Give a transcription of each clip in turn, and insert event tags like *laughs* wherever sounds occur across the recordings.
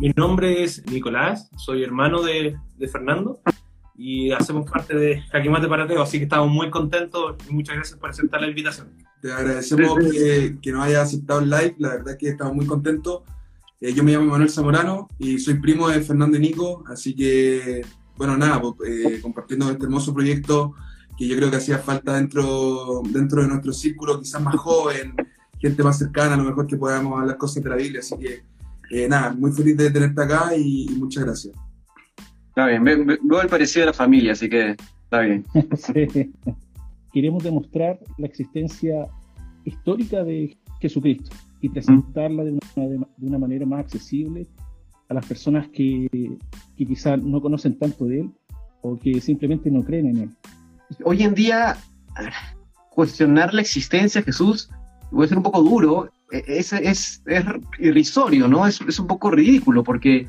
Mi nombre es Nicolás, soy hermano de, de Fernando y hacemos parte de Jaquimate Parateo, así que estamos muy contentos y muchas gracias por aceptar la invitación. Te agradecemos que, que nos hayas aceptado el live, la verdad que estamos muy contentos. Eh, yo me llamo Manuel Zamorano y soy primo de Fernando y Nico, así que, bueno, nada, pues, eh, compartiendo este hermoso proyecto que yo creo que hacía falta dentro, dentro de nuestro círculo, quizás más joven, gente más cercana, a lo mejor que podamos hablar cosas de la Biblia, así que, eh, nada, muy feliz de tenerte acá y, y muchas gracias. Está bien, veo el parecido de la familia, así que está bien. *laughs* sí. Queremos demostrar la existencia histórica de Jesucristo y presentarla de una, de una manera más accesible a las personas que, que quizás no conocen tanto de él o que simplemente no creen en él. Hoy en día, cuestionar la existencia de Jesús puede ser un poco duro, es, es, es irrisorio, ¿no? Es, es un poco ridículo porque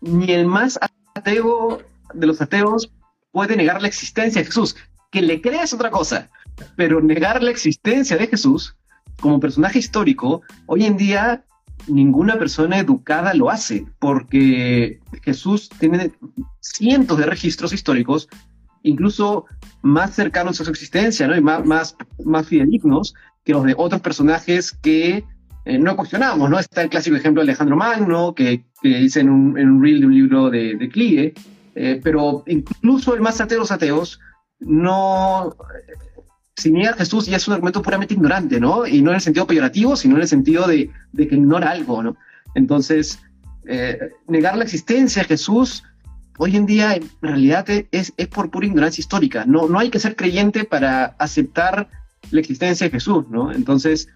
ni el más ateo de los ateos puede negar la existencia de Jesús. Que le crea es otra cosa, pero negar la existencia de Jesús como personaje histórico, hoy en día ninguna persona educada lo hace, porque Jesús tiene cientos de registros históricos, incluso más cercanos a su existencia, ¿no? y más, más, más fidedignos que los de otros personajes que eh, no cuestionamos, ¿no? Está el clásico ejemplo de Alejandro Magno, que, que dice en un, en un reel de un libro de, de Clie, eh, pero incluso el más ateo de los ateos no... Si niega a Jesús ya es un argumento puramente ignorante, ¿no? Y no en el sentido peyorativo, sino en el sentido de, de que ignora algo, ¿no? Entonces, eh, negar la existencia de Jesús hoy en día en realidad es, es por pura ignorancia histórica. No, no hay que ser creyente para aceptar la existencia de Jesús, ¿no? Entonces,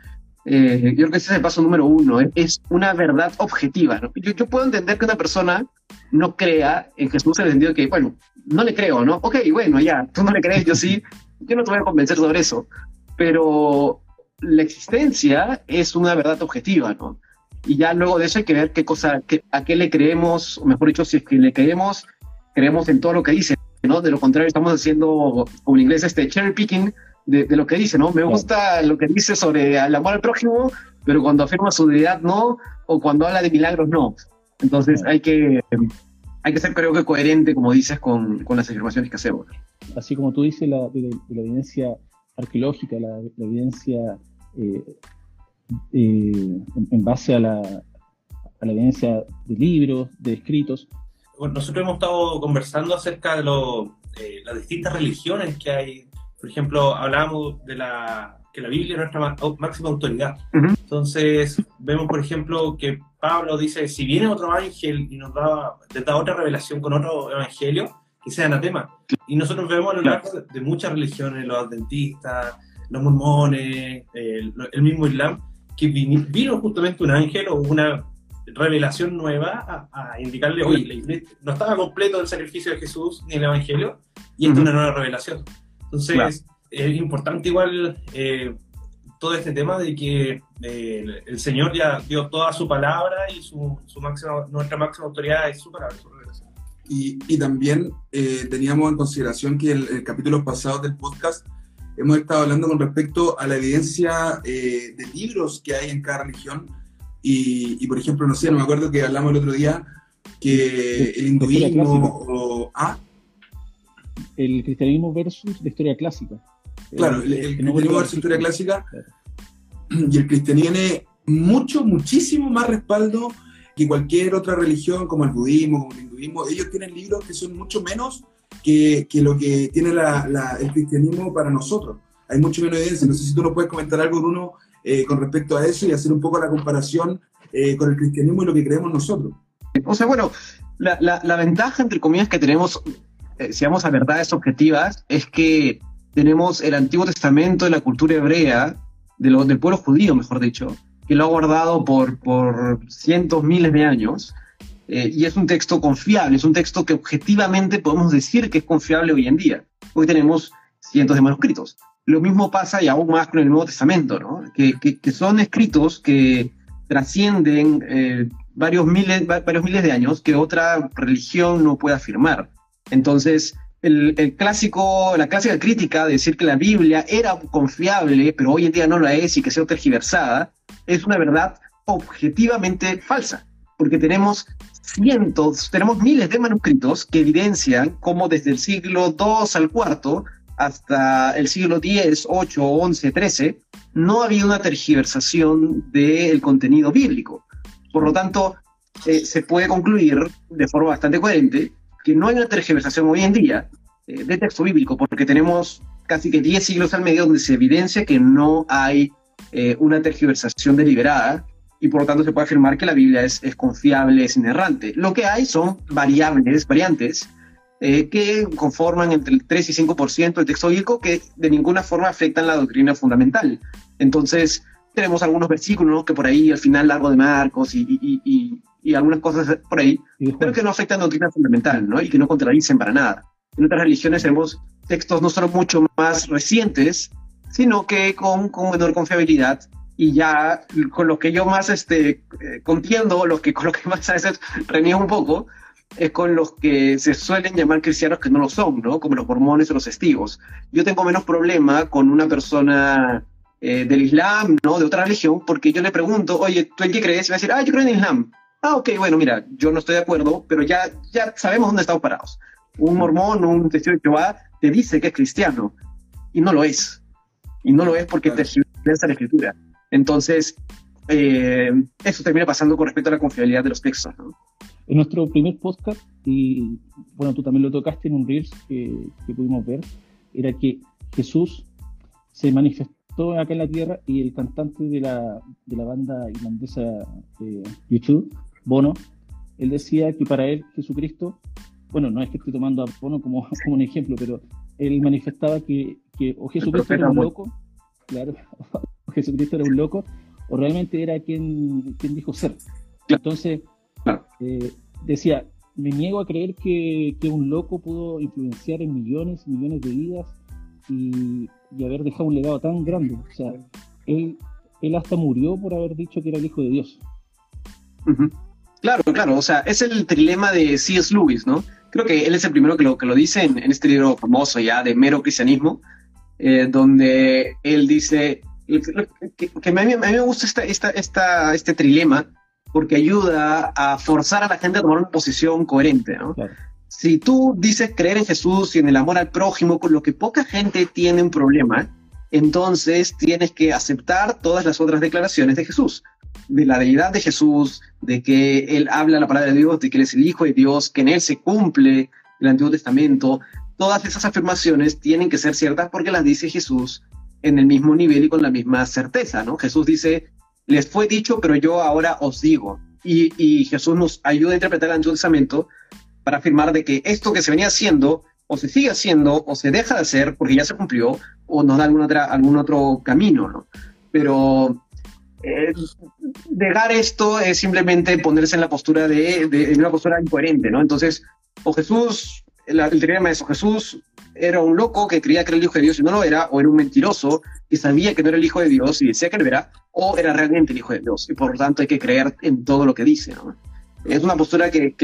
eh, yo creo que ese es el paso número uno, ¿eh? es una verdad objetiva. ¿no? Yo, yo, puedo entender que una persona no crea en Jesús en el sentido de que, bueno, no le creo, ¿no? Ok, bueno, ya, tú no le crees, yo sí, yo no te voy a convencer sobre eso, pero la existencia es una verdad objetiva, ¿no? Y ya luego de eso hay que ver qué cosa, qué, a qué le creemos, o mejor dicho, si es que le creemos, creemos en todo lo que dice, ¿no? De lo contrario, estamos haciendo, como en inglés, este cherry picking, de, de, lo que dice, ¿no? Me gusta lo que dice sobre el amor al prójimo, pero cuando afirma su deidad no, o cuando habla de milagros no. Entonces hay que, hay que ser creo que coherente, como dices, con, con las afirmaciones que hacemos. Así como tú dices, la, de, de la evidencia arqueológica, la, la evidencia eh, eh, en, en, base a la, a la evidencia de libros, de escritos. Bueno, nosotros hemos estado conversando acerca de lo, eh, las distintas religiones que hay por ejemplo, hablábamos de la, que la Biblia es nuestra máxima autoridad. Uh -huh. Entonces, vemos, por ejemplo, que Pablo dice, si viene otro ángel y nos da, les da otra revelación con otro evangelio, que sea anatema. Y nosotros vemos a lo largo de, de muchas religiones, los adventistas, los mormones, el, el mismo Islam, que vino, vino, justamente un ángel o una revelación nueva a, a indicarle, oye, no estaba completo el sacrificio de Jesús ni el evangelio, y esta es uh -huh. una nueva revelación. Entonces, claro. es importante igual eh, todo este tema de que eh, el Señor ya dio toda su palabra y su, su máxima, nuestra máxima autoridad es su palabra, su revelación. Y, y, también eh, teníamos en consideración que en el, el capítulo pasado del podcast hemos estado hablando con respecto a la evidencia eh, de libros que hay en cada religión. Y, y, por ejemplo, no sé, no me acuerdo que hablamos el otro día que el hinduismo o... ¿ah? El cristianismo versus la historia clásica. Claro, el, el, el cristianismo versus la historia clásica y el cristianismo tiene mucho, muchísimo más respaldo que cualquier otra religión, como el budismo, como el hinduismo. Ellos tienen libros que son mucho menos que, que lo que tiene la, la, el cristianismo para nosotros. Hay mucho menos evidencia. No sé si tú nos puedes comentar algo, Bruno, eh, con respecto a eso y hacer un poco la comparación eh, con el cristianismo y lo que creemos nosotros. O sea, bueno, la, la, la ventaja, entre comillas, que tenemos eh, si vamos a verdades objetivas, es que tenemos el Antiguo Testamento de la cultura hebrea, de lo, del pueblo judío, mejor dicho, que lo ha guardado por, por cientos, miles de años, eh, y es un texto confiable, es un texto que objetivamente podemos decir que es confiable hoy en día. Hoy tenemos cientos de manuscritos. Lo mismo pasa y aún más con el Nuevo Testamento, ¿no? que, que, que son escritos que trascienden eh, varios, miles, varios miles de años que otra religión no puede afirmar. Entonces, el, clásico, la clásica crítica de decir que la Biblia era confiable, pero hoy en día no lo es y que sea tergiversada, es una verdad objetivamente falsa, porque tenemos cientos, tenemos miles de manuscritos que evidencian cómo desde el siglo II al IV hasta el siglo X, 8, 11, 13, no había una tergiversación del contenido bíblico. Por lo tanto, eh, se puede concluir de forma bastante coherente que no hay una tergiversación hoy en día eh, de texto bíblico, porque tenemos casi que 10 siglos al medio donde se evidencia que no hay eh, una tergiversación deliberada y por lo tanto se puede afirmar que la Biblia es, es confiable, es inerrante. Lo que hay son variables, variantes, eh, que conforman entre el 3 y 5% del texto bíblico que de ninguna forma afectan la doctrina fundamental. Entonces, tenemos algunos versículos que por ahí al final largo de Marcos y, y, y, algunas cosas por ahí, pero que no afectan la doctrina fundamental, ¿no? Y que no contradicen para nada. En otras religiones tenemos textos no solo mucho más recientes, sino que con, con menor confiabilidad y ya con lo que yo más este, eh, contiendo, lo que, *laughs* con lo que más a veces reniego un poco, es con los que se suelen llamar cristianos que no lo son, ¿no? Como los mormones o los testigos. Yo tengo menos problema con una persona eh, del Islam, ¿no? De otra religión, porque yo le pregunto, oye, ¿tú en qué crees? Y va a decir, ah, yo creo en el Islam. Ah, ok, bueno, mira, yo no estoy de acuerdo, pero ya, ya sabemos dónde estamos parados. Un mormón, un testigo de Jehová, te dice que es cristiano, y no lo es. Y no lo es porque te tergiversa la escritura. Entonces, eh, eso termina pasando con respecto a la confiabilidad de los textos. ¿no? En nuestro primer podcast, y bueno, tú también lo tocaste en un Reels que, pudimos ver, era que Jesús se manifestó acá en la tierra y el cantante de la, de la banda irlandesa de YouTube, Bono, él decía que para él Jesucristo, bueno, no es que esté tomando a Bono como, *laughs* como un ejemplo, pero él manifestaba que, que o Jesucristo era un loco, claro, *laughs* o Jesucristo era un loco, o realmente era quien, quien dijo ser. Entonces, eh, decía, me niego a creer que, un loco pudo influenciar en millones y millones de vidas y, haber dejado un legado tan grande. O sea, él, él hasta murió por haber dicho que era el hijo de Dios. Claro, claro, o sea, es el trilema de C.S. Lewis, ¿no? Creo que él es el primero que lo, que lo dice en, este libro famoso ya de mero cristianismo, eh, donde él dice que, a, mí, me gusta esta, esta, esta, este trilema porque ayuda a forzar a la gente a tomar una posición coherente. ¿no? Si tú dices creer en Jesús y en el amor al prójimo, con lo que poca gente tiene un problema, entonces tienes que aceptar todas las otras declaraciones de Jesús, de la deidad de Jesús, de que Él habla la palabra de Dios, de que Él es el Hijo de Dios, que en Él se cumple el Antiguo Testamento. Todas esas afirmaciones tienen que ser ciertas porque las dice Jesús en el mismo nivel y con la misma certeza, ¿no? Jesús dice, les fue dicho, pero yo ahora os digo. Y, Jesús nos ayuda a interpretar el Antiguo Testamento para afirmar de que esto que se venía haciendo, o se sigue haciendo, o se deja de hacer porque ya se cumplió, o nos da algún, otra, algún otro camino, ¿no? Pero eh, negar esto es simplemente ponerse en la postura de, de, una postura incoherente, ¿no? Entonces, o Jesús, el, el teorema es o Jesús era un loco que creía que era el hijo de Dios y no lo era, o era un mentiroso que sabía que no era el hijo de Dios y decía que lo era, o era realmente el hijo de Dios. Y por lo tanto hay que creer en todo lo que dice. Es una postura que,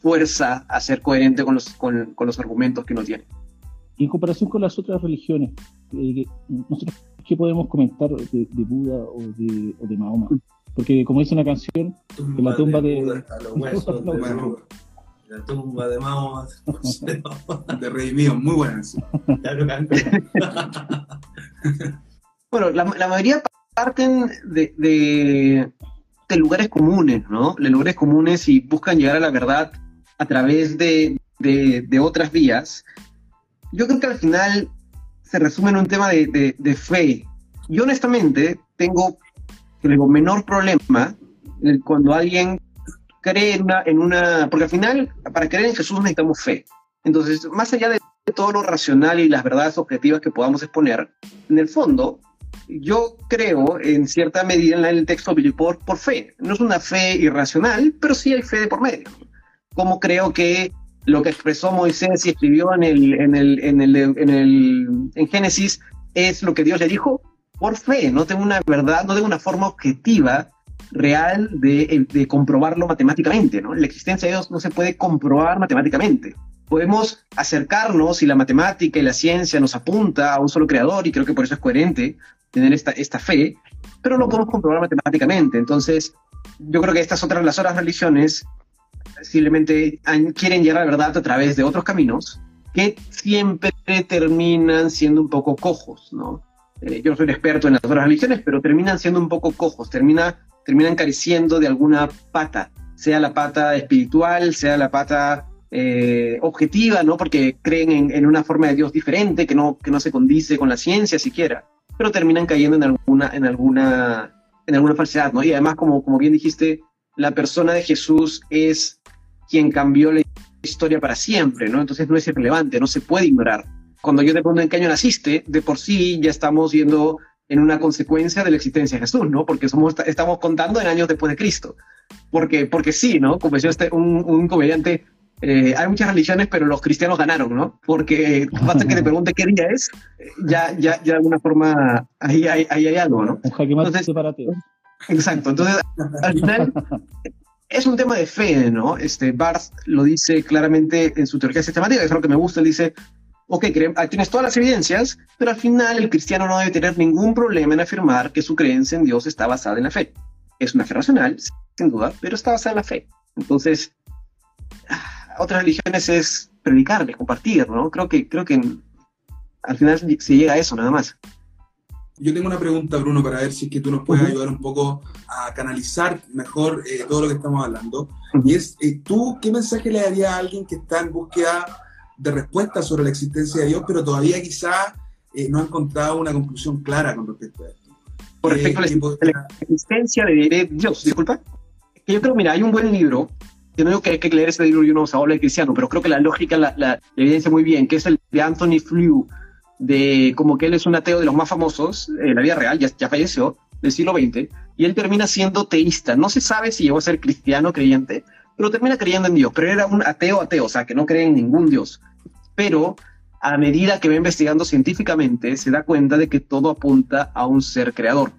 fuerza a ser coherente con los, con, los argumentos que uno tiene. Y en comparación con las otras religiones, eh, nosotros, ¿qué podemos comentar de, Buda o de, o de Mahoma? Porque como dice una canción, en la tumba de... La tumba de Mahoma. *laughs* de Rey Mío, muy buenas. *laughs* bueno, la, mayoría parten de, de, lugares comunes, ¿no? De lugares comunes y buscan llegar a la verdad a través de, de otras vías. Yo creo que al final se resume en un tema de, fe. Yo honestamente tengo el menor problema cuando alguien cree en una, porque al final, para creer en Jesús necesitamos fe. Entonces, más allá de todo lo racional y las verdades objetivas que podamos exponer, en el fondo, yo creo en cierta medida en el texto bíblico por, fe. No es una fe irracional, pero sí hay fe de por medio. Como creo que lo que expresó Moisés y escribió en, el, en, el, en, el, en, el, Génesis es lo que Dios le dijo por fe. No tengo una verdad, no tengo una forma objetiva real de, de, comprobarlo matemáticamente, ¿no? La existencia de Dios no se puede comprobar matemáticamente. Podemos acercarnos y la matemática y la ciencia nos apunta a un solo creador y creo que por eso es coherente tener esta, esta fe, pero no podemos comprobar matemáticamente. Entonces, yo creo que estas otras, las otras religiones simplemente quieren llegar a la verdad a través de otros caminos que siempre terminan siendo un poco cojos, ¿no? Eh, yo soy un experto en las otras religiones, pero terminan siendo un poco cojos, termina, terminan careciendo de alguna pata, sea la pata espiritual, sea la pata eh, objetiva, ¿no? Porque creen en, en, una forma de Dios diferente, que no, que no se condice con la ciencia siquiera, pero terminan cayendo en alguna, en alguna, en alguna falsedad, ¿no? Y además, como, como bien dijiste, la persona de Jesús es quien cambió la historia para siempre, ¿no? Entonces no es irrelevante, no se puede ignorar. Cuando yo te pregunto en qué año naciste, de por sí ya estamos viendo en una consecuencia de la existencia de Jesús, ¿no? Porque somos, estamos contando en años después de Cristo. Porque, porque sí, ¿no? Como decía este, un, un comediante, eh, hay muchas religiones, pero los cristianos ganaron, ¿no? Porque basta que te pregunte qué día es, ya, ya, ya de alguna forma ahí hay, ahí hay algo, ¿no? Entonces, para ti. Exacto. Entonces, al final, es un tema de fe, ¿no? Este, Barth lo dice claramente en su teoría sistemática, es lo que me gusta, él dice, ok, tienes todas las evidencias, pero al final el cristiano no debe tener ningún problema en afirmar que su creencia en Dios está basada en la fe. Es una fe racional, sin duda, pero está basada en la fe. Entonces, ah, otras religiones es predicarle, compartir, ¿no? Creo que, creo que al final se llega a eso nada más. Yo tengo una pregunta, Bruno, para ver si es que tú nos puedes ayudar un poco a canalizar mejor eh, todo lo que estamos hablando. Y es, eh, ¿tú qué mensaje le darías a alguien que está en búsqueda de respuestas sobre la existencia de Dios, pero todavía quizá eh, no ha encontrado una conclusión clara con respecto a esto? Por respecto a la, existencia de Dios, disculpa. Yo creo, mira, hay un buen libro yo no digo que hay que leer ese libro y uno se habla de cristiano, pero creo que la lógica la, la, evidencia muy bien, que es el de Anthony Flew, de como que él es un ateo de los más famosos en la vida real, ya, ya falleció, del siglo XX, y él termina siendo teísta. No se sabe si llegó a ser cristiano creyente, pero termina creyendo en Dios. Pero era un ateo ateo, o sea, que no cree en ningún Dios. Pero a medida que va investigando científicamente, se da cuenta de que todo apunta a un ser creador,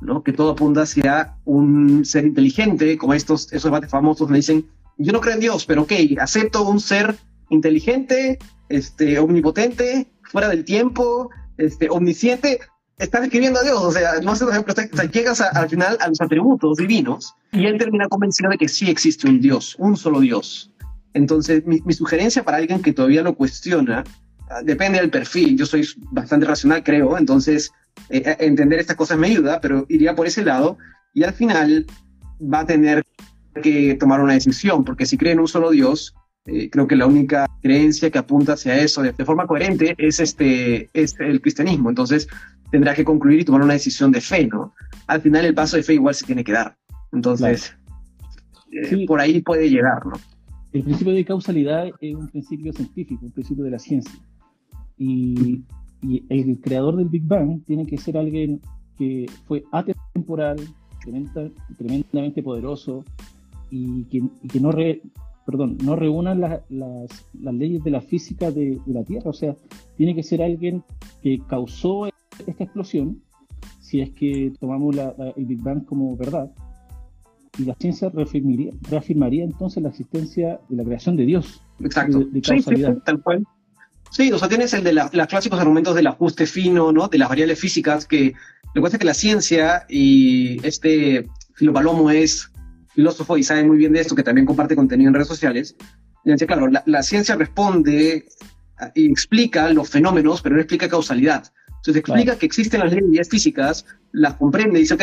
¿no? Que todo apunta hacia un ser inteligente, como estos, esos debates famosos le dicen, yo no creo en Dios, pero ok, acepto un ser inteligente, este, omnipotente, fuera del tiempo, este, omnisciente, está describiendo a Dios, o sea, no sé, por ejemplo, llegas al final a los atributos divinos y él termina convencido de que sí existe un Dios, un solo Dios. Entonces, mi, sugerencia para alguien que todavía lo cuestiona, ah, depende del perfil, yo soy bastante racional, creo, entonces eh, eh, entender estas cosas me ayuda, pero iría por ese lado y al final va a tener que tomar una decisión, porque si cree en un solo Dios, eh, creo que la única creencia que apunta hacia eso de, forma coherente es, este, es el cristianismo. Entonces tendrá que concluir y tomar una decisión de fe, ¿no? Al final el paso de fe igual se tiene que dar. Entonces, eh, por ahí puede llegar, ¿no? El principio de causalidad es un principio científico, un principio de la ciencia. Y, y el creador del Big Bang tiene que ser alguien que fue atemporal, tremendamente poderoso y que, y que no, re, perdón, no reúnan las, leyes de la física de, la Tierra. O sea, tiene que ser alguien que causó esta explosión, si es que tomamos el Big Bang como verdad, y la ciencia reafirmaría, reafirmaría entonces la existencia de la creación de Dios. Exacto. De, causalidad. Sí, tal cual. Sí, o sea, tienes el de los clásicos argumentos del ajuste fino, ¿no? De las variables físicas, que lo que pasa es que la ciencia y este Filopalomo es filósofo y sabe muy bien de esto, que también comparte contenido en redes sociales, claro, la, ciencia responde y explica los fenómenos, pero no explica causalidad. Entonces explica que existen las leyes físicas, las comprende y dice, ok,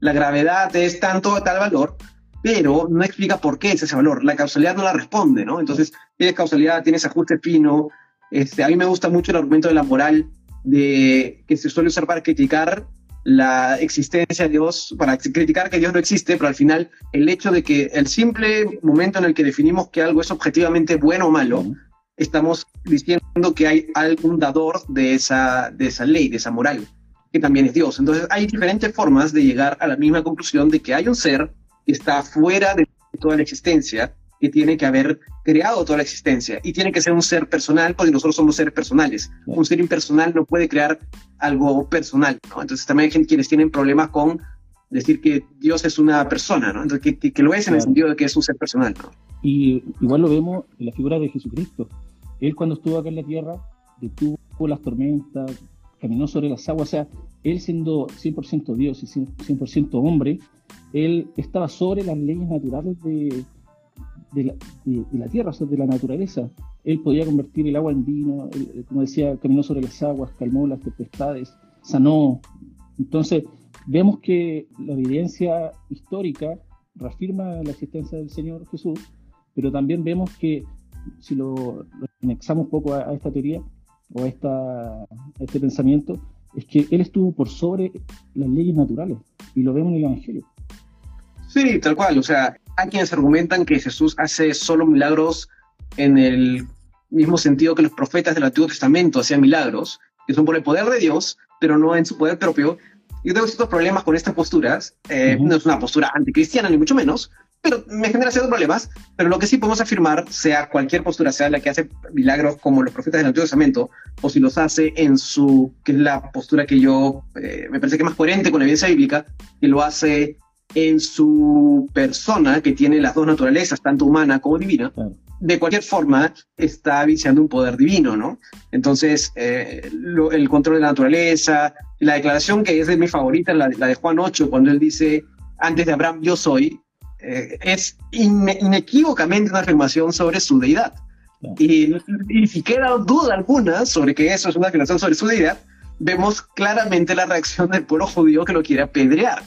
la gravedad es tanto tal valor, pero no explica por qué es ese valor. La causalidad no la responde, ¿no? Entonces, tienes causalidad, tienes ajuste fino. Este, a mí me gusta mucho el argumento de la moral de que se suele usar para criticar la existencia de Dios, para criticar que Dios no existe, pero al final el hecho de que el simple momento en el que definimos que algo es objetivamente bueno o malo, estamos diciendo que hay algún dador de esa, de esa ley, de esa moral, que también es Dios. Entonces hay diferentes formas de llegar a la misma conclusión de que hay un ser que está fuera de toda la existencia, que tiene que haber creado toda la existencia y tiene que ser un ser personal porque nosotros somos seres personales. Un ser impersonal no puede crear algo personal, ¿no? Entonces también hay quienes tienen problemas con decir que Dios es una persona, ¿no? Entonces que, que, lo es en el sentido de que es un ser personal, ¿no? Y igual lo vemos en la figura de Jesucristo. Él cuando estuvo acá en la tierra detuvo las tormentas, caminó sobre las aguas, o sea, él siendo 100% Dios y 100% hombre, él estaba sobre las leyes naturales de, de la, tierra, o sea, de la naturaleza. Él podía convertir el agua en vino, como decía, caminó sobre las aguas, calmó las tempestades, sanó. Entonces, vemos que la evidencia histórica reafirma la existencia del Señor Jesús, pero también vemos que si lo, anexamos un poco a, esta teoría o a, esta, a este pensamiento, es que Él estuvo por sobre las leyes naturales y lo vemos en el Evangelio. Sí, tal cual. O sea, hay quienes argumentan que Jesús hace solo milagros en el mismo sentido que los profetas del Antiguo Testamento hacían milagros, que son por el poder de Dios, pero no en su poder propio. Yo tengo ciertos problemas con estas posturas. Eh, no es una postura anticristiana, ni mucho menos, pero me genera ciertos problemas. Pero lo que sí podemos afirmar, sea cualquier postura, sea la que hace milagros como los profetas del Antiguo Testamento, o si los hace en su, que es la postura que yo eh, me parece que es más coherente con la evidencia bíblica, que lo hace en su persona, que tiene las dos naturalezas, tanto humana como divina, de cualquier forma está viciando un poder divino, ¿no? Entonces, eh, el control de la naturaleza, la declaración que es de mi favorita, la, de Juan 8, cuando él dice, antes de Abraham yo soy, eh, es inequívocamente una afirmación sobre su deidad. Y, y si queda duda alguna sobre que eso es una afirmación sobre su deidad, vemos claramente la reacción del pueblo judío que lo quiere apedrear.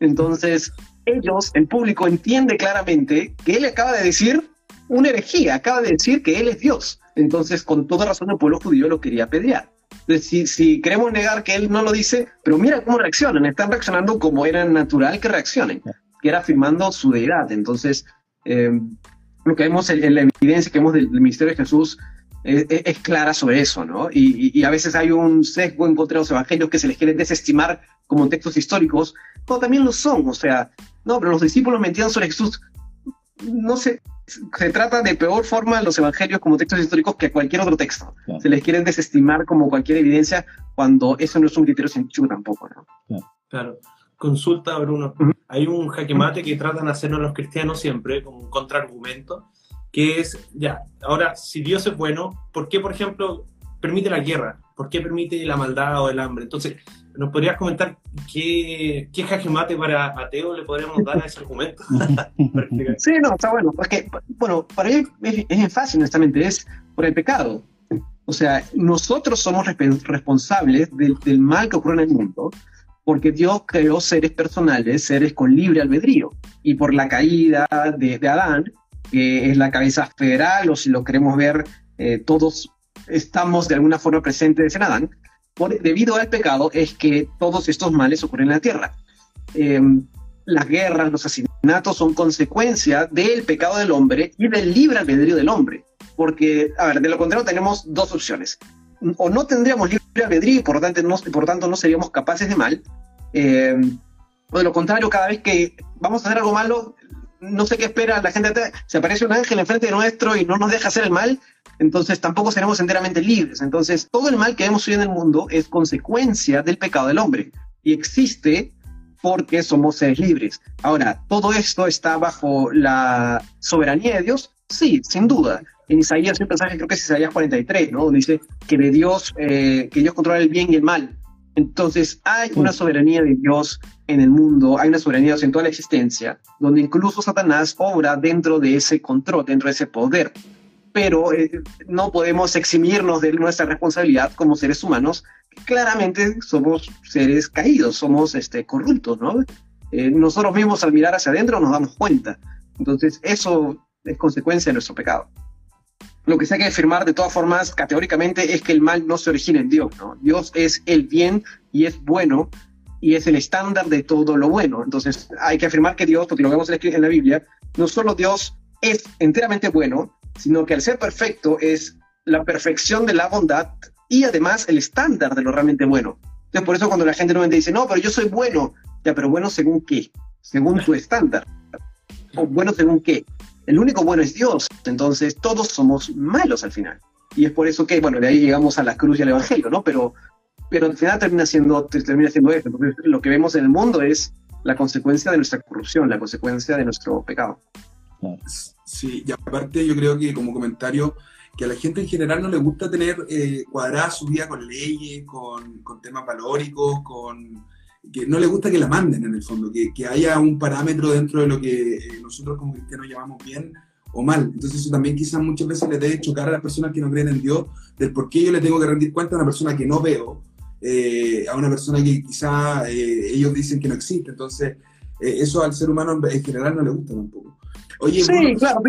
Entonces, ellos, el público, entiende claramente que él acaba de decir una herejía, acaba de decir que él es Dios. Entonces, con toda razón, el pueblo judío lo quería apedrear. Si, si queremos negar que él no lo dice, pero mira cómo reaccionan, están reaccionando como era natural que reaccionen, que era afirmando su deidad. Entonces, eh, lo que vemos en, la evidencia que vemos del, del ministerio de Jesús es, clara sobre eso, ¿no? Y, a veces hay un sesgo en contra de los evangelios que se les quiere desestimar como textos históricos, pero también lo son, o sea, no, pero los discípulos mentían sobre Jesús. No se, se trata de peor forma los evangelios como textos históricos que cualquier otro texto. Se les quieren desestimar como cualquier evidencia cuando eso no es un criterio científico tampoco, ¿no? Claro. Consulta, Bruno. Hay un jaque mate que tratan de hacernos los cristianos siempre, como un contraargumento, que es, ya, ahora, si Dios es bueno, ¿por qué, por ejemplo, permite la guerra? ¿Por qué permite la maldad o el hambre? Entonces, ¿nos podrías comentar qué, qué jaque mate para ateo le podríamos dar a ese argumento? *laughs* sí, no, está bueno. Porque, bueno, para mí es, fácil, honestamente, es por el pecado. O sea, nosotros somos responsables del, mal que ocurre en el mundo porque Dios creó seres personales, seres con libre albedrío. Y por la caída de, de Adán, que es la cabeza federal, o si lo queremos ver, eh, todos estamos de alguna forma presentes en Adán, por, debido al pecado es que todos estos males ocurren en la tierra. Em, las guerras, los asesinatos son consecuencia del pecado del hombre y del libre albedrío del hombre. Porque, a ver, de lo contrario tenemos dos opciones. O no tendríamos libre albedrío y por tanto no, por tanto no seríamos capaces de mal. Em, o de lo contrario, cada vez que vamos a hacer algo malo, no sé qué espera la gente. Se aparece un ángel enfrente nuestro y no nos deja hacer el mal, entonces tampoco seremos enteramente libres. Entonces, todo el mal que vemos hoy en el mundo es consecuencia del pecado del hombre y existe porque somos seres libres. Ahora, ¿todo esto está bajo la soberanía de Dios? Sí, sin duda. En Isaías, un pasaje, creo que es Isaías 43, ¿no? Donde dice que de Dios, eh, que Dios controla el bien y el mal. Entonces, hay una soberanía de Dios en el mundo, hay una soberanía en toda la existencia, donde incluso Satanás obra dentro de ese control, dentro de ese poder. Pero eh, no podemos eximirnos de nuestra responsabilidad como seres humanos, claramente somos seres caídos, somos este, corruptos, ¿no? Eh, nosotros mismos al mirar hacia adentro nos damos cuenta. Entonces, eso es consecuencia de nuestro pecado. Lo que se hay que afirmar de todas formas categóricamente es que el mal no se origina en Dios, ¿no? Dios es el bien y es bueno y es el estándar de todo lo bueno. Entonces hay que afirmar que Dios, porque lo vemos en la Biblia, no solo Dios es enteramente bueno, sino que al ser perfecto es la perfección de la bondad y además el estándar de lo realmente bueno. Entonces por eso cuando la gente nuevamente dice, no, pero yo soy bueno, ya, pero bueno según qué, según tu estándar. O bueno según qué. El único bueno es Dios, entonces todos somos malos al final. Y es por eso que, bueno, de ahí llegamos a la cruz y al Evangelio, ¿no? Pero pero al final termina siendo, termina siendo esto, porque lo que vemos en el mundo es la consecuencia de nuestra corrupción, la consecuencia de nuestro pecado. Sí, y aparte yo creo que como comentario, que a la gente en general no le gusta tener eh, cuadrada su vida con leyes, con, con, temas valóricos, con que no le gusta que la manden en el fondo, que, que haya un parámetro dentro de lo que eh, nosotros como cristianos llamamos bien o mal. Entonces eso también quizás muchas veces le debe chocar a las personas que no creen en Dios del por qué yo le tengo que rendir cuenta a una persona que no veo, eh, a una persona que quizás eh, ellos dicen que no existe. Entonces eh, eso al ser humano en general no le gusta tampoco. Oye, sí, claro.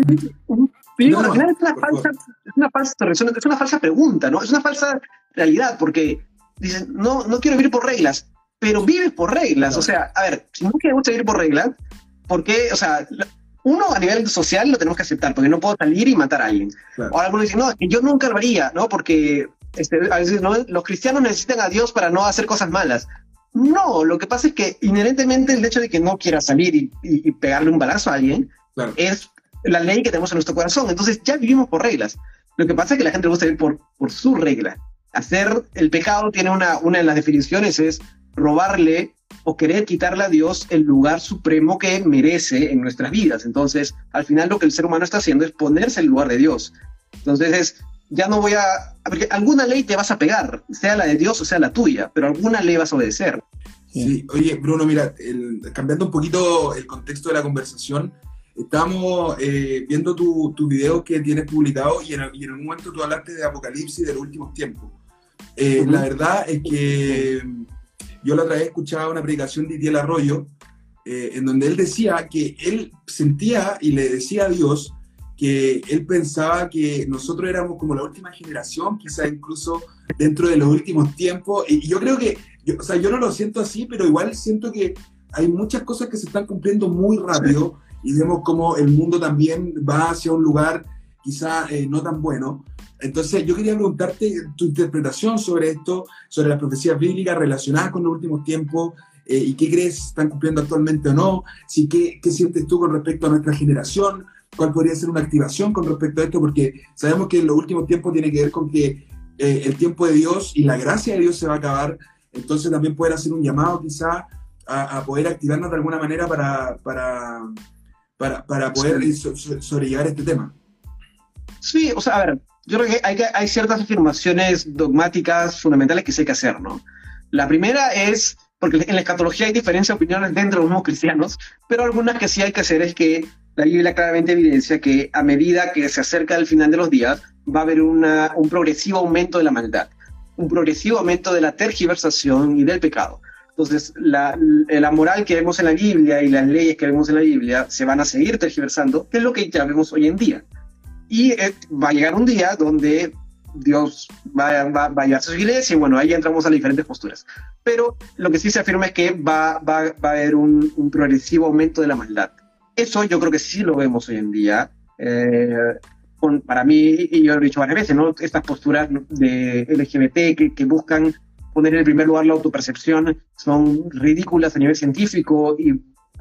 Pero, al final es una, falsa, es una falsa es una falsa pregunta, ¿no? Es una falsa realidad, porque dicen, no, no quiero vivir por reglas, pero vives por reglas. O sea, a ver, si no queremos vivir por reglas, ¿por qué? O sea, uno a nivel social lo tenemos que aceptar, porque no puedo salir y matar a alguien. Ahora algunos dicen, no, yo nunca lo haría, ¿no? Porque este, a veces los cristianos necesitan a Dios para no hacer cosas malas. No, lo que pasa es que inherentemente el hecho de que no quiera salir y, pegarle un balazo a alguien es la ley que tenemos en nuestro corazón. Entonces ya vivimos por reglas. Lo que pasa es que la gente le gusta vivir por, por su regla. Hacer el pecado tiene una, una de las definiciones es robarle o querer quitarle a Dios el lugar supremo que merece en nuestras vidas. Entonces, al final lo que el ser humano está haciendo es ponerse en el lugar de Dios. Entonces, es, ya no voy a... Porque alguna ley te vas a pegar, sea la de Dios o sea la tuya, pero alguna ley vas a obedecer. Sí, oye, Bruno, mira, cambiando un poquito el contexto de la conversación, estamos eh, viendo tu, tu, video que tienes publicado y en, y en, un momento tú hablaste de Apocalipsis de los últimos tiempos. Eh, la verdad es que yo la otra vez escuchaba una predicación de Itiel Arroyo, eh, en donde él decía que él sentía y le decía a Dios que él pensaba que nosotros éramos como la última generación, quizá incluso dentro de los últimos tiempos. Y yo creo que, o sea, yo no lo siento así, pero igual siento que hay muchas cosas que se están cumpliendo muy rápido y vemos como el mundo también va hacia un lugar quizá eh, no tan bueno. Entonces, yo quería preguntarte tu interpretación sobre esto, sobre las profecías bíblicas relacionadas con los últimos tiempos, eh, y qué crees están cumpliendo actualmente o no, si, qué, qué sientes tú con respecto a nuestra generación, cuál podría ser una activación con respecto a esto, porque sabemos que en los últimos tiempos tiene que ver con que eh, el tiempo de Dios y la gracia de Dios se va a acabar, entonces también poder hacer un llamado quizá a, poder activarnos de alguna manera para, para, para, para poder sobrellevar este tema. Sí, o sea, a ver, yo creo que hay, hay ciertas afirmaciones dogmáticas fundamentales que sí hay que hacer, ¿no? La primera es, porque en la escatología hay diferentes opiniones dentro de los mismos cristianos, pero algunas que sí hay que hacer es que la Biblia claramente evidencia que a medida que se acerca el final de los días, va a haber una, un progresivo aumento de la maldad, un progresivo aumento de la tergiversación y del pecado. Entonces, la, la, moral que vemos en la Biblia y las leyes que vemos en la Biblia se van a seguir tergiversando, que es lo que ya vemos hoy en día. Y eh, va a llegar un día donde Dios va, va, va, a llevar a su iglesia y bueno, ahí entramos a las diferentes posturas. Pero lo que sí se afirma es que va, va, a haber un, un, progresivo aumento de la maldad. Eso yo creo que sí lo vemos hoy en día. Eh, con, para mí, y yo lo he dicho varias veces, ¿no? estas posturas de LGBT que, que buscan poner en primer lugar la autopercepción son ridículas a nivel científico y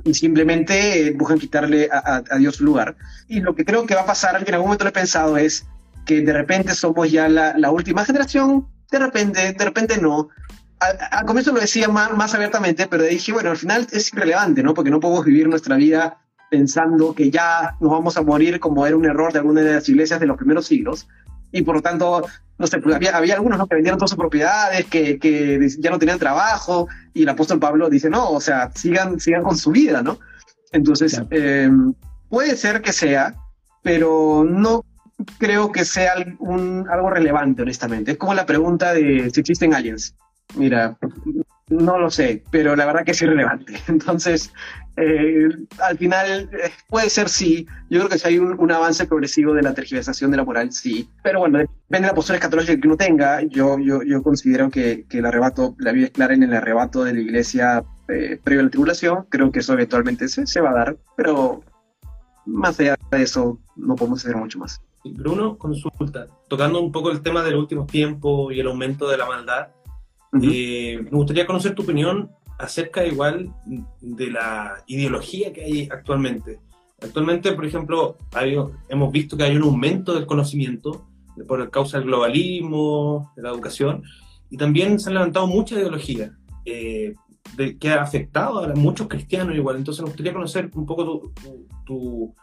y simplemente eh, buscan quitarle a, Dios su lugar. Y lo que creo que va a pasar, que en algún momento lo he pensado, es que de repente somos ya la, última generación, de repente, de repente no. Al, comienzo lo decía más, más, abiertamente, pero dije, bueno, al final es irrelevante, ¿no? Porque no podemos vivir nuestra vida pensando que ya nos vamos a morir como era un error de alguna de las iglesias de los primeros siglos. Y por lo tanto, no sé, pues había, había algunos que vendieron todas sus propiedades, que, que, ya no tenían trabajo, y el apóstol Pablo dice, no, o sea, sigan, sigan con su vida, ¿no? Entonces, em, puede ser que sea, pero no creo que sea un, algo relevante, honestamente. Es como la pregunta de si existen aliens. Mira, no lo sé, pero la verdad que es irrelevante. *laughs* Entonces, eh, al final, eh, puede ser sí. Yo creo que si hay un, avance progresivo de la tergiversación de la moral, sí. Pero bueno, depende de la postura escatológica que uno tenga. Yo, yo, yo considero que, que el arrebato, la Biblia es clara en el arrebato de la iglesia eh, previo a la tribulación. Creo que eso eventualmente se, se va a dar, pero más allá de eso, no podemos hacer mucho más. Bruno, consulta. Tocando un poco el tema del último tiempo y el aumento de la maldad, me gustaría conocer tu opinión acerca igual de la ideología que hay actualmente. Actualmente, por ejemplo, hemos visto que hay un aumento del conocimiento por causa del globalismo, de la educación, y también se han levantado muchas ideologías eh, que ha afectado a muchos cristianos igual. Entonces, me gustaría conocer un poco tu,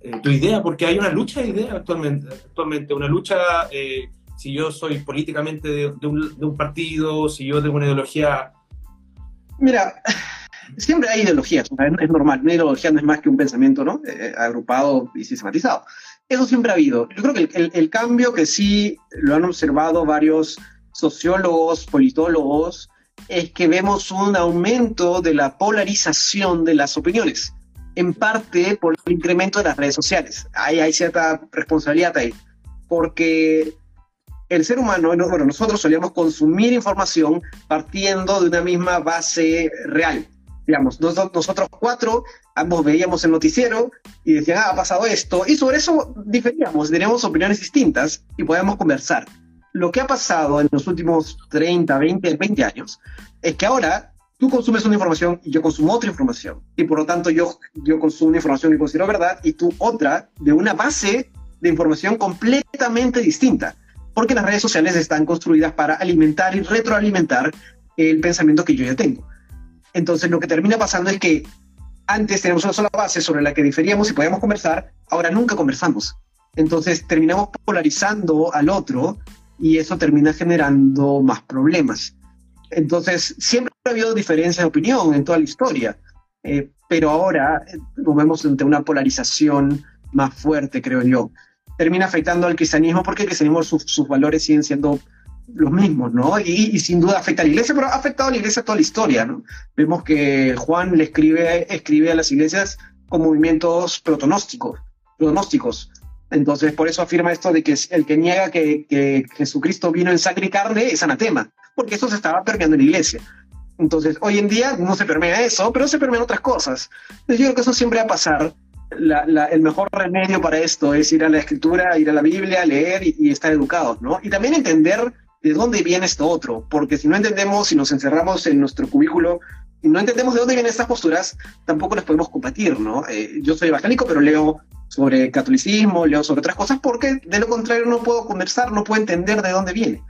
eh, idea, porque hay una lucha de ideas actualmente, actualmente una lucha, eh, si yo soy políticamente de, un, de un partido, si yo tengo una ideología Mira, *sighs* siempre hay ideologías, es normal, una ideología no es más que un pensamiento, ¿no? Eh, agrupado y sistematizado. Eso siempre ha habido. Yo creo que el, el, cambio que sí lo han observado varios sociólogos, politólogos, es que vemos un aumento de la polarización de las opiniones, en parte por el incremento de las redes sociales. Ahí hay cierta responsabilidad ahí, porque el ser humano, bueno, nosotros solíamos consumir información partiendo de una misma base real. Digamos, nosotros cuatro, ambos veíamos el noticiero y decían, ah, ha pasado esto, y sobre eso diferíamos, teníamos opiniones distintas y podíamos conversar lo que ha pasado en los últimos 30, 20, 20 años es que ahora tú consumes una información y yo consumo otra información. Y por lo tanto yo, yo consumo una información que considero verdad y tú otra de una base de información completamente distinta. Porque las redes sociales están construidas para alimentar y retroalimentar el pensamiento que yo ya tengo. Entonces lo que termina pasando es que antes teníamos una sola base sobre la que diferíamos y podíamos conversar, ahora nunca conversamos. Entonces terminamos polarizando al otro y eso termina generando más problemas. Entonces, siempre ha habido diferencias de opinión en toda la historia, eh, pero ahora nos vemos ante una polarización más fuerte, creo yo. Termina afectando al cristianismo porque el cristianismo, sus, valores siguen siendo los mismos, ¿no? Y, sin duda afecta a la iglesia, pero ha afectado a la iglesia toda la historia, ¿no? Vemos que Juan le escribe, escribe a las iglesias con movimientos protonósticos, protonósticos entonces, por eso afirma esto de que el que niega que, Jesucristo vino en sangre y carne es anatema, porque eso se estaba permeando en la iglesia. Entonces, hoy en día no se permea eso, pero se permean otras cosas. Entonces, yo creo que eso siempre va a pasar. El mejor remedio para esto es ir a la escritura, ir a la Biblia, leer y, estar educados, ¿no? Y también entender de dónde viene esto otro, porque si no entendemos, si nos encerramos en nuestro cubículo y no entendemos de dónde vienen estas posturas, tampoco las podemos combatir, ¿no? Eh, yo soy evangélico, pero leo sobre catolicismo, leo sobre otras cosas, porque de lo contrario no puedo conversar, no puedo entender de dónde viene.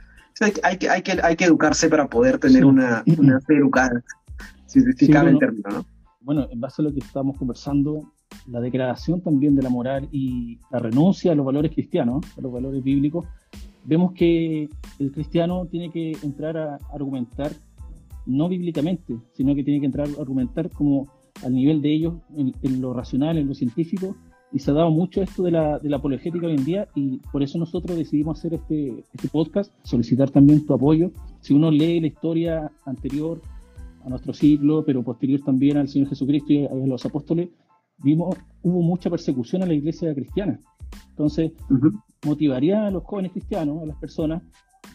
hay, que, hay, que, hay que educarse para poder tener una, una fe educada, si, bueno, el término, ¿no? Bueno, en base a lo que estamos conversando, la degradación también de la moral y la renuncia a los valores cristianos, a los valores bíblicos, vemos que el cristiano tiene que entrar a argumentar no bíblicamente, sino que tiene que entrar a argumentar como al nivel de ellos, en lo racional, en lo científico, y se ha dado mucho esto de la, de la apologética hoy en día y por eso nosotros decidimos hacer este, este podcast, solicitar también tu apoyo. Si uno lee la historia anterior a nuestro siglo, pero posterior también al Señor Jesucristo y a los apóstoles, vimos, hubo mucha persecución a la iglesia cristiana. Entonces, motivaría a los jóvenes cristianos, a las personas,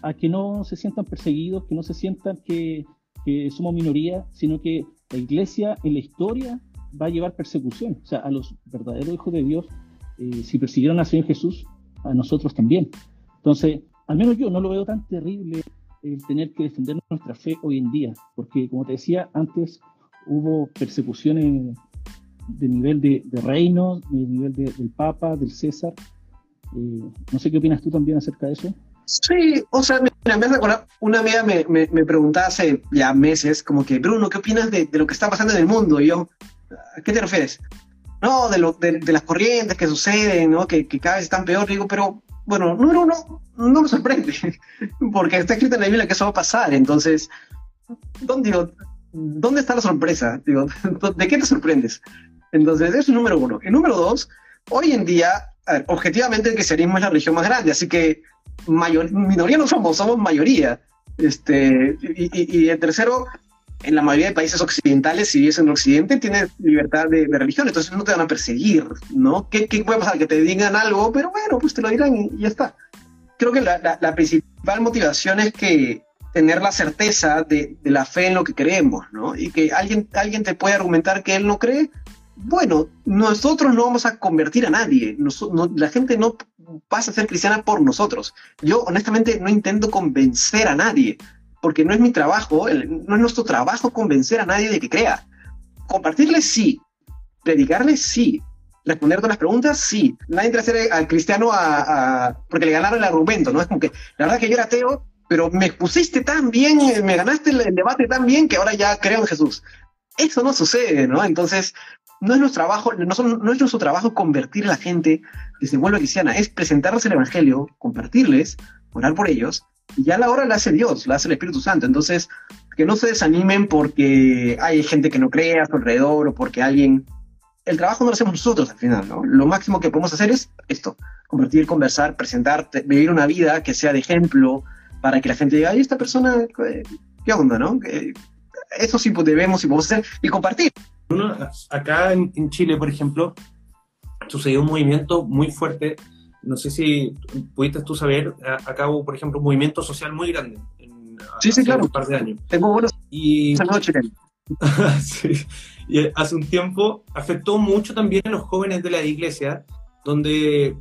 a que no se sientan perseguidos, que no se sientan que, que somos minoría, sino que la iglesia en la historia va a llevar persecución. O sea, a los verdaderos hijos de Dios, eh, si persiguieron al Señor Jesús, a nosotros también. Entonces, al menos yo no lo veo tan terrible el tener que defender nuestra fe hoy en día, porque como te decía, antes hubo persecuciones de nivel de, reino, de nivel del Papa, del César. Eh, no sé qué opinas tú también acerca de eso. Sí, o sea, mira, me una amiga me, me, me, preguntaba hace ya meses, como que, Bruno, ¿qué opinas de, de, lo que está pasando en el mundo? Y yo, ¿A qué te refieres? No, de, lo, de, las corrientes que suceden, ¿no? Que, cada vez están peor. Digo, pero bueno, número uno, no me sorprende, *laughs* porque está escrito en la Biblia que eso va a pasar. Entonces, ¿dónde, digo, ¿dónde está la sorpresa? Digo, *laughs* ¿de qué te sorprendes? Entonces, es número uno. Y número dos, hoy en día, objetivamente el cristianismo es la religión más grande, así que mayor, minoría no somos, somos mayoría. Este, y, y el tercero, en la mayoría de países occidentales, si vives en Occidente, tienes libertad de, religión, entonces no te van a perseguir, ¿no? ¿Qué, ¿Qué, puede pasar? Que te digan algo, pero bueno, pues te lo dirán y, ya está. Creo que la, la, principal motivación es que tener la certeza de, de, la fe en lo que creemos, ¿no? Y que alguien, alguien te puede argumentar que él no cree, bueno, nosotros no vamos a convertir a nadie, la gente no pasa a ser cristiana por nosotros. Yo honestamente no intento convencer a nadie porque no es mi trabajo, no es nuestro trabajo convencer a nadie de que crea. Compartirles sí, predicarles sí, responder todas las preguntas sí. Nadie ser al cristiano a, porque le ganaron el argumento, ¿no? Es como que la verdad que yo era ateo, pero me pusiste tan bien, me ganaste el, debate tan bien que ahora ya creo en Jesús. Eso no sucede, ¿no? Entonces, no es nuestro trabajo, no, no es nuestro trabajo convertir a la gente que se vuelva cristiana, es presentarles el evangelio, compartirles, orar por ellos y ya la hora la hace Dios, la hace el Espíritu Santo. Entonces, que no se desanimen porque hay gente que no cree a su alrededor o porque alguien... El trabajo no lo hacemos nosotros al final, ¿no? Lo máximo que podemos hacer es esto, compartir, conversar, presentar, vivir una vida que sea de ejemplo para que la gente diga, ay, esta persona, eh, ¿qué onda, no? Eso sí debemos y podemos hacer y compartir. Uno, acá en, en Chile, por ejemplo, sucedió un movimiento muy fuerte no sé si pudiste tú saber, acá hubo, por ejemplo, un movimiento social muy grande sí, sí, claro. un par de años. Tengo buenos y, *laughs* sí, y hace un tiempo afectó mucho también a los jóvenes de la iglesia, donde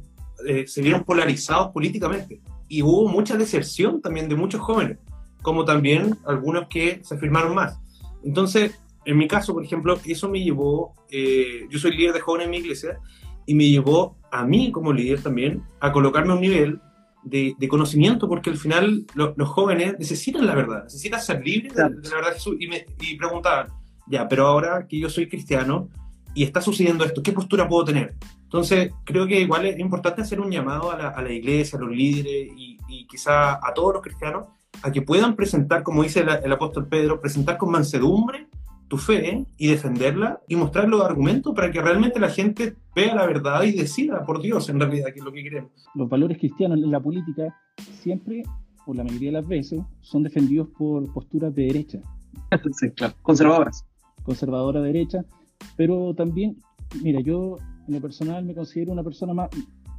eh, se vieron polarizados políticamente. Y hubo mucha deserción también de muchos jóvenes, como también algunos que se afirmaron más. Entonces, en mi caso, por ejemplo, eso me llevó, eh, yo soy líder de jóvenes en mi iglesia, y me llevó a mí como líder también a colocarme a un nivel de, conocimiento, porque al final los jóvenes necesitan la verdad, necesitan ser libres de, la verdad de Jesús. Y me y preguntaban, ya, pero ahora que yo soy cristiano y está sucediendo esto, ¿qué postura puedo tener? Entonces, creo que igual es importante hacer un llamado a la, a la iglesia, a los líderes y, y, quizá a todos los cristianos a que puedan presentar, como dice el, el apóstol Pedro, presentar con mansedumbre tu fe y defenderla y mostrar los argumentos para que realmente la gente vea la verdad y decida por Dios en realidad qué es lo que queremos. Los valores cristianos en la política siempre, o la mayoría de las veces, son defendidos por posturas de derecha. Sí, claro. Conservadoras. Conservadora derecha, pero también, mira, yo en lo personal me considero una persona más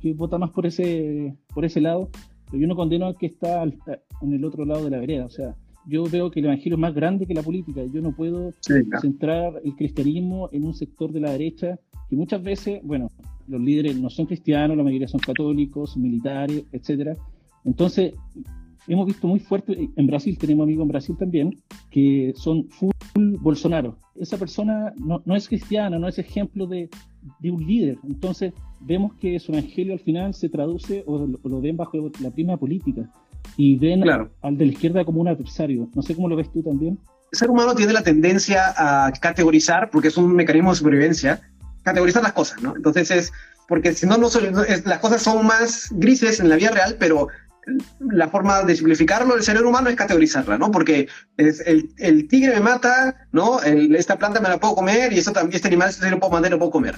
que vota más por ese, por ese lado, pero yo no condeno al que está en el otro lado de la vereda, o sea, yo veo que el evangelio es más grande que la política. Yo no puedo centrar el cristianismo en un sector de la derecha que muchas veces, bueno, los líderes no son cristianos, la mayoría son católicos, militares, etcétera. Entonces, hemos visto muy fuerte, en Brasil tenemos amigos en Brasil también, que son full Bolsonaro. Esa persona no, no es cristiana, no es ejemplo de, de, un líder. Entonces, vemos que su evangelio al final se traduce o lo, lo ven bajo la prima política y ven al de la izquierda como un adversario. No sé cómo lo ves tú también. El ser humano tiene la tendencia a categorizar, porque es un mecanismo de supervivencia, categorizar las cosas, ¿no? Entonces es, porque si no, no las cosas son más grises en la vida real, pero la forma de simplificarlo del ser humano es categorizarla, ¿no? Porque es el, el, tigre me mata, ¿no? esta planta me la puedo comer y eso, este animal este lo puedo matar, lo puedo comer.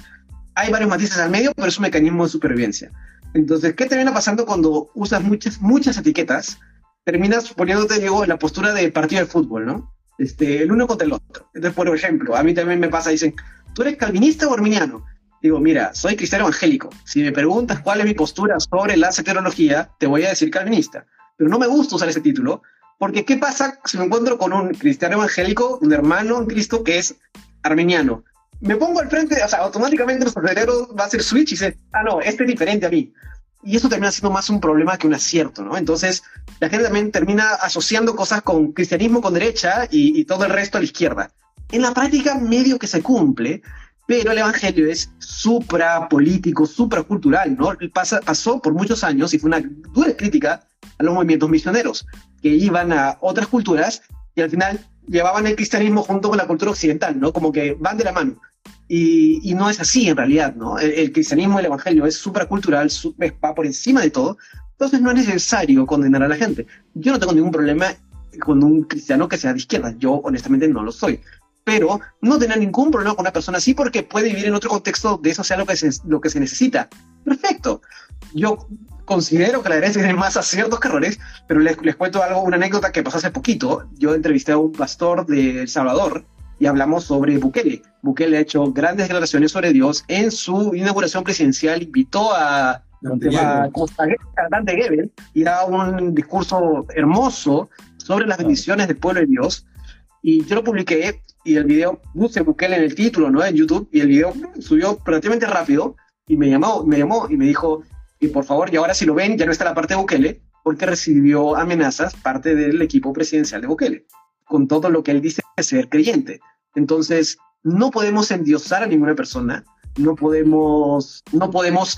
Hay varios matices al medio, pero es un mecanismo de supervivencia. Entonces, ¿qué termina pasando cuando usas muchas, muchas etiquetas? Terminas poniéndote, digo, en la postura de partido de fútbol, ¿no? Este, el uno contra el otro. Entonces, por ejemplo, a mí también me pasa, dicen, ¿tú eres calvinista o arminiano? Digo, mira, soy cristiano evangélico. Si me preguntas cuál es mi postura sobre la teología, te voy a decir calvinista. Pero no me gusta usar ese título, porque ¿qué pasa si me encuentro con un cristiano evangélico, un hermano en Cristo que es arminiano? Me pongo al frente, o sea, automáticamente nuestro cerebro va a hacer switch y dice, ah, no, este es diferente a mí. Y eso termina siendo más un problema que un acierto, ¿no? Entonces, la gente también termina asociando cosas con cristianismo con derecha y, todo el resto a la izquierda. En la práctica, medio que se cumple, pero el evangelio es suprapolítico, supracultural, ¿no? Pasa, pasó por muchos años y fue una dura crítica a los movimientos misioneros, que iban a otras culturas y al final llevaban el cristianismo junto con la cultura occidental, ¿no? Como que van de la mano. Y, no es así en realidad, ¿no? El, cristianismo, el evangelio es supracultural, va por encima de todo, entonces no es necesario condenar a la gente. Yo no tengo ningún problema con un cristiano que sea de izquierda, yo honestamente no lo soy, pero no tener ningún problema con una persona así porque puede vivir en otro contexto de eso sea lo que se, lo que se necesita. Perfecto. Yo considero que la derecha tiene más aciertos que errores, pero les, les cuento algo, una anécdota que pasó hace poquito. Yo entrevisté a un pastor de El Salvador y hablamos sobre Bukele. Bukele ha hecho grandes declaraciones sobre Dios. En su inauguración presidencial invitó a, Dante Gebel y da un discurso hermoso sobre las bendiciones del pueblo de Dios. Y yo lo publiqué y el video puse Bukele en el título, ¿no? En YouTube y el video subió relativamente rápido y me llamó, me llamó y me dijo, y por favor, y ahora si lo ven, ya no está la parte de Bukele, porque recibió amenazas parte del equipo presidencial de Bukele, con todo lo que él dice ser creyente. Entonces, no podemos endiosar a ninguna persona, no podemos, no podemos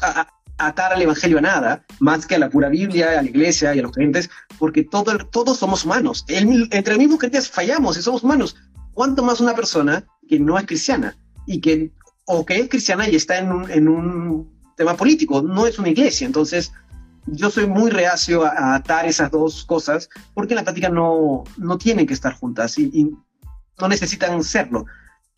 atar al Evangelio a nada, más que a la pura Biblia, a la iglesia y a los creyentes, porque todo, todos somos humanos. entre el mismo creyentes fallamos y somos humanos. ¿Cuánto más una persona que no es cristiana y que, o que es cristiana y está en un, en un tema político, no es una iglesia? Entonces, yo soy muy reacio a, atar esas dos cosas porque en la práctica no, no tienen que estar juntas y, no necesitan serlo.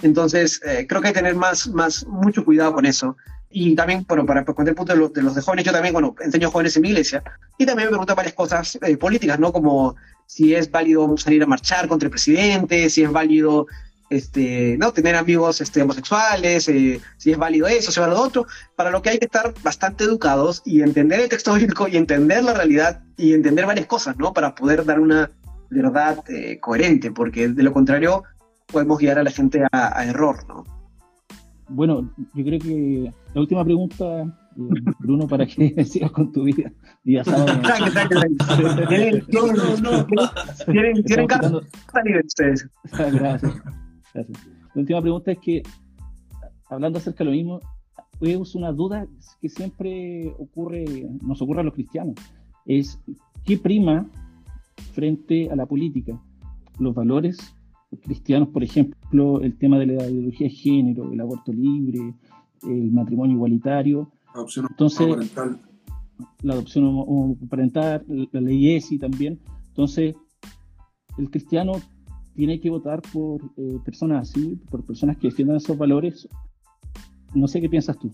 Entonces, eh, creo que hay que tener más, más, mucho cuidado con eso. Y también, bueno, para, para el punto de, de, los de jóvenes, yo también, bueno, enseño jóvenes en mi iglesia y también me preguntan varias cosas eh, políticas, ¿no? Como si es válido salir a marchar contra el presidente, si es válido este, ¿no? tener amigos este, homosexuales, eh, si es válido eso, si es válido otro, para lo que hay que estar bastante educados y entender el texto bíblico y entender la realidad y entender varias cosas, ¿no? Para poder dar una verdad eh, coherente, porque de lo contrario podemos guiar a la gente a, error, ¿no? Bueno, yo creo que la última pregunta, eh, Bruno, para que *laughs* sigas con tu vida. Día sábado. *laughs* tienen, tienen, *laughs* tienen ustedes. Gracias. La última pregunta es que, hablando acerca de lo mismo, es una duda que siempre ocurre, nos ocurre a los cristianos, es qué prima frente a la política, los valores cristianos, por ejemplo, el tema de la ideología de género, el aborto libre, el matrimonio igualitario. Adopción Entonces, parental. La adopción parental, la ley ESI también. Entonces, el cristiano tiene que votar por eh, personas así, por personas que defiendan esos valores. No sé qué piensas tú.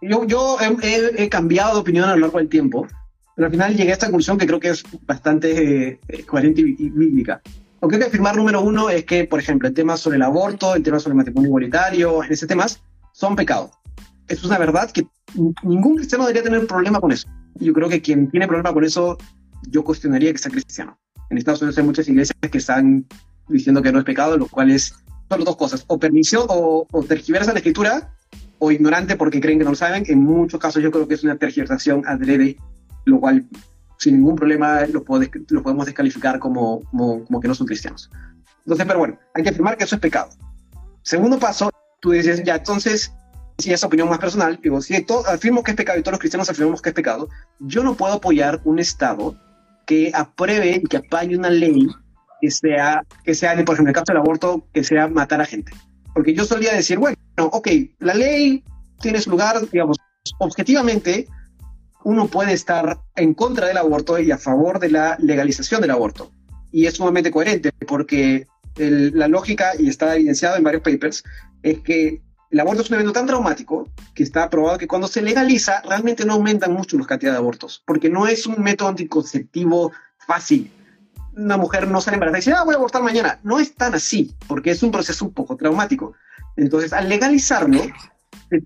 Yo, yo he, cambiado de opinión a lo largo del tiempo, pero al final llegué a esta conclusión que creo que es bastante eh, coherente y, bíblica. Lo que hay que afirmar, número uno, es que, por ejemplo, el tema sobre el aborto, el tema sobre el matrimonio igualitario, en ese temas, son pecados. Es una verdad que ningún cristiano debería tener problema con eso. Yo creo que quien tiene problema con eso, yo cuestionaría que sea cristiano. En Estados Unidos hay muchas iglesias que están diciendo que no es pecado, lo cual es solo dos cosas, o permisión o, o tergiversa la escritura, o ignorante porque creen que no lo saben. En muchos casos yo creo que es una tergiversación adrede, lo cual sin ningún problema lo, lo podemos descalificar como, como, que no son cristianos. Entonces, pero bueno, hay que afirmar que eso es pecado. Segundo paso, tú dices, ya, entonces, si es opinión más personal, digo, si afirmo que es pecado y todos los cristianos afirmamos que es pecado, yo no puedo apoyar un Estado que apruebe y que apañe una ley que sea, que sea, por ejemplo, en el caso del aborto, que sea matar a gente. Porque yo solía decir, bueno, ok, la ley tiene su lugar, digamos, objetivamente, uno puede estar en contra del aborto y a favor de la legalización del aborto. Y es sumamente coherente porque la lógica, y está evidenciado en varios papers, es que el aborto es un evento tan traumático que está probado que cuando se legaliza realmente no aumentan mucho las cantidades de abortos, porque no es un método anticonceptivo fácil una mujer no sale embarazada y dice, ah, voy a abortar mañana. No es tan así, porque es un proceso un poco traumático. Entonces, al legalizarlo,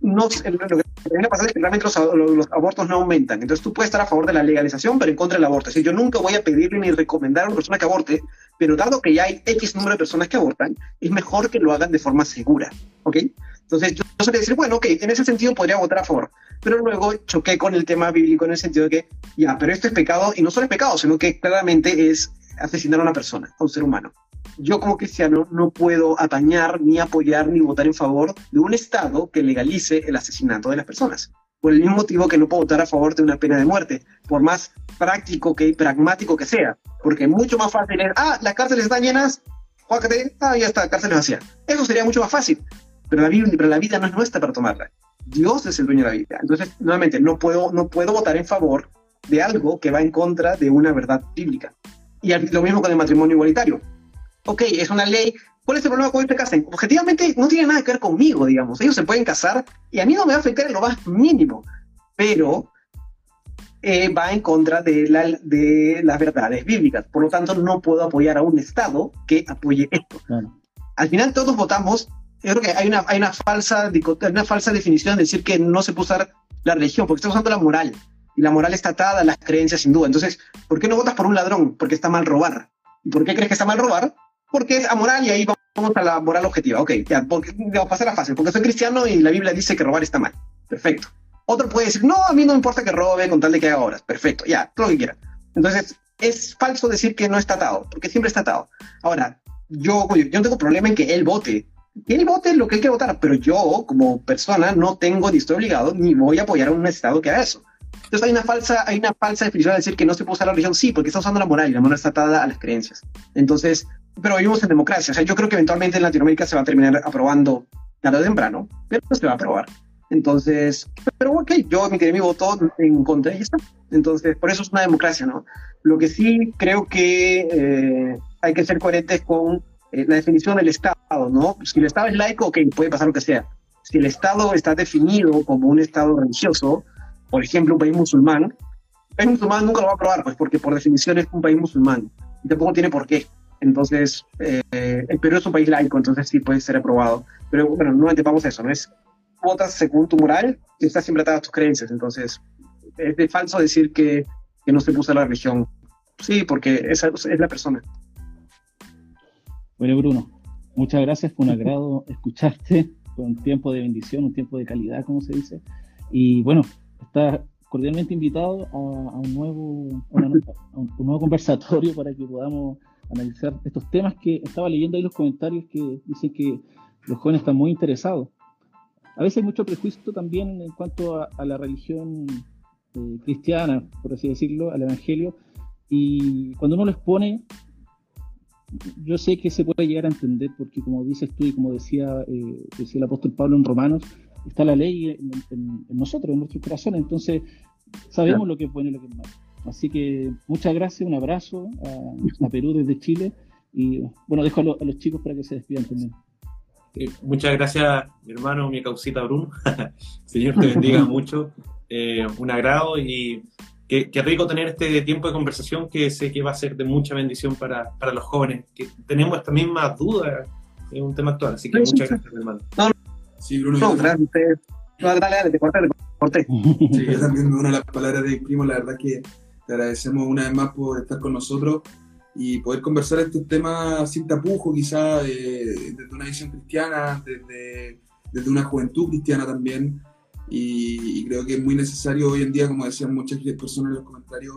no, lo que viene a pasar es que realmente los, los, abortos no aumentan. Entonces, tú puedes estar a favor de la legalización, pero en contra del aborto. Es yo nunca voy a pedirle ni recomendar a una persona que aborte, pero dado que ya hay X número de personas que abortan, es mejor que lo hagan de forma segura. ¿Ok? Entonces, yo, yo solía decir, bueno, ok, en ese sentido podría votar a favor. Pero luego choqué con el tema bíblico en el sentido de que, ya, pero esto es pecado, y no solo es pecado, sino que claramente es asesinar a una persona, a un ser humano. Yo como cristiano no puedo atañar, ni apoyar, ni votar en favor de un Estado que legalice el asesinato de las personas. Por el mismo motivo que no puedo votar a favor de una pena de muerte, por más práctico que pragmático que sea. Porque mucho más fácil es, ah, las cárceles están llenas, juácate, ah, ya está, cárceles vacías. Eso sería mucho más fácil. Pero la, Biblia, pero la vida no es nuestra para tomarla. Dios es el dueño de la vida. Entonces, nuevamente, no puedo, no puedo votar en favor de algo que va en contra de una verdad bíblica. Y lo mismo con el matrimonio igualitario. Ok, es una ley. ¿Cuál es el problema con este casen? Objetivamente no tiene nada que ver conmigo, digamos. Ellos se pueden casar y a mí no me va a afectar en lo más mínimo. Pero eh, va en contra de, la, de las verdades bíblicas. Por lo tanto, no puedo apoyar a un Estado que apoye esto. Al final todos votamos. Yo creo que hay una, hay una, falsa, una falsa definición de decir que no se puede usar la religión, porque estamos usando la moral y la moral está atada a las creencias sin duda. Entonces, ¿por qué no votas por un ladrón? Porque está mal robar. ¿Y por qué crees que está mal robar? Porque es amoral y ahí vamos a la moral objetiva. Ok, ya, porque, vamos a pasar a fácil, porque soy cristiano y la Biblia dice que robar está mal. Perfecto. Otro puede decir, no, a mí no me importa que robe con tal de que haga horas. Perfecto, ya, todo lo que quiera. Entonces, es falso decir que no está atado, porque siempre está atado. Ahora, yo, yo no tengo problema en que él vote. Que él vote lo que él quiere votar, pero yo, como persona, no tengo ni estoy obligado ni voy a apoyar a un Estado que haga eso. Entonces hay una falsa, hay una falsa definición de decir que no se puede usar la religión, sí, porque está usando la moral y la moral está atada a las creencias. Entonces, pero vivimos en democracia, o sea, yo creo que eventualmente en Latinoamérica se va a terminar aprobando tarde o temprano, pero no se va a aprobar. Entonces, pero ok, yo me quedé mi voto en contra y está. Entonces, por eso es una democracia, ¿no? Lo que sí creo que eh, hay que ser coherentes con eh, la definición del Estado, ¿no? Si el Estado es laico, ok, puede pasar lo que sea. Si el Estado está definido como un Estado religioso, por ejemplo, un país musulmán, un país musulmán nunca lo va a aprobar, pues porque por definición es un país musulmán y tampoco tiene por qué. Entonces, eh, el Perú es un país laico, entonces sí puede ser aprobado. Pero bueno, no antepamos eso, ¿no? Es votas según tu moral y estás siempre atado a tus creencias. Entonces, es de falso decir que, que no se puso la religión. Sí, porque esa es la persona. Bueno, Bruno, muchas gracias, fue un agrado escucharte, con un tiempo de bendición, un tiempo de calidad, como se dice. Y bueno, estás cordialmente invitado a, un, nuevo, un, nuevo conversatorio para que podamos analizar estos temas que estaba leyendo ahí los comentarios que dicen que los jóvenes están muy interesados. A veces hay mucho prejuicio también en cuanto a, la religión eh, cristiana, por así decirlo, al evangelio, y cuando uno lo expone, yo sé que se puede llegar a entender, porque como dices tú y como decía, eh, decía el apóstol Pablo en Romanos, está la ley en, nosotros, en nuestros corazones, entonces sabemos lo que es bueno y lo que es malo. Así que muchas gracias, un abrazo a, Perú desde Chile y bueno, dejo a, los chicos para que se despidan también. muchas gracias, mi hermano, mi causita Bruno. *laughs* Señor te bendiga *laughs* mucho. Eh, un agrado y qué, rico tener este tiempo de conversación que sé que va a ser de mucha bendición para, para los jóvenes, que tenemos esta misma duda en un tema actual. Así que muchas gracias, hermano. Sí, Bruno. No, gracias No, dale, dale, te corté, te corté. Sí, yo también me uno a las palabras de Primo, la verdad que te agradecemos una vez más por estar con nosotros y poder conversar estos temas sin tapujo, quizá desde una visión cristiana, desde, desde una juventud cristiana también y, creo que es muy necesario hoy en día, como decían muchas personas en los comentarios,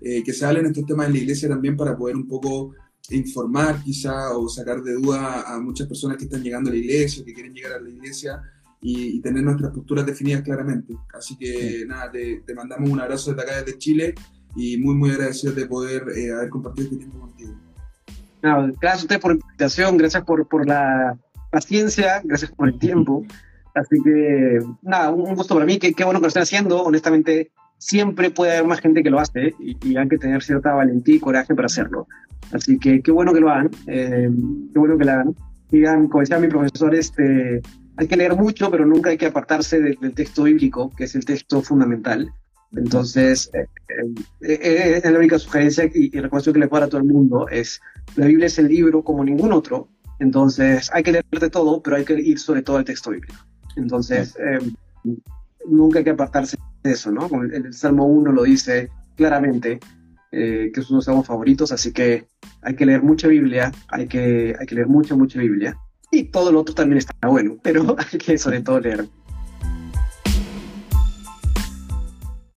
eh, que se hablen estos temas en la iglesia también para poder un poco informar quizá o sacar de duda a muchas personas que están llegando a la iglesia, que quieren llegar a la iglesia y, tener nuestras posturas definidas claramente. Así que nada, te, mandamos un abrazo desde acá desde Chile y muy muy agradecidos de poder eh, haber compartido este tiempo contigo. gracias a usted por la invitación, gracias por, por la paciencia, gracias por el tiempo. Así que, nada, un gusto para mí, qué, qué bueno que lo estén haciendo. Honestamente, siempre puede haber más gente que lo hace y, hay que tener cierta valentía y coraje para hacerlo. Así que qué bueno que lo hagan, eh, qué bueno que lo hagan. Digan, como decía mi profesor, este, hay que leer mucho, pero nunca hay que apartarse del, texto bíblico, que es el texto fundamental. Entonces, eh, eh, es la única sugerencia y, y recomendación que le puedo dar a todo el mundo es, la Biblia es el libro como ningún otro, entonces hay que leer de todo, pero hay que ir sobre todo al texto bíblico. Entonces, nunca hay que apartarse eso, ¿no? El, Salmo 1 lo dice claramente, eh, que es uno de los favoritos, así que hay que leer mucha Biblia, hay que, hay que leer mucha, mucha Biblia. Y todo lo otro también está bueno, pero *laughs* hay que sobre todo leer.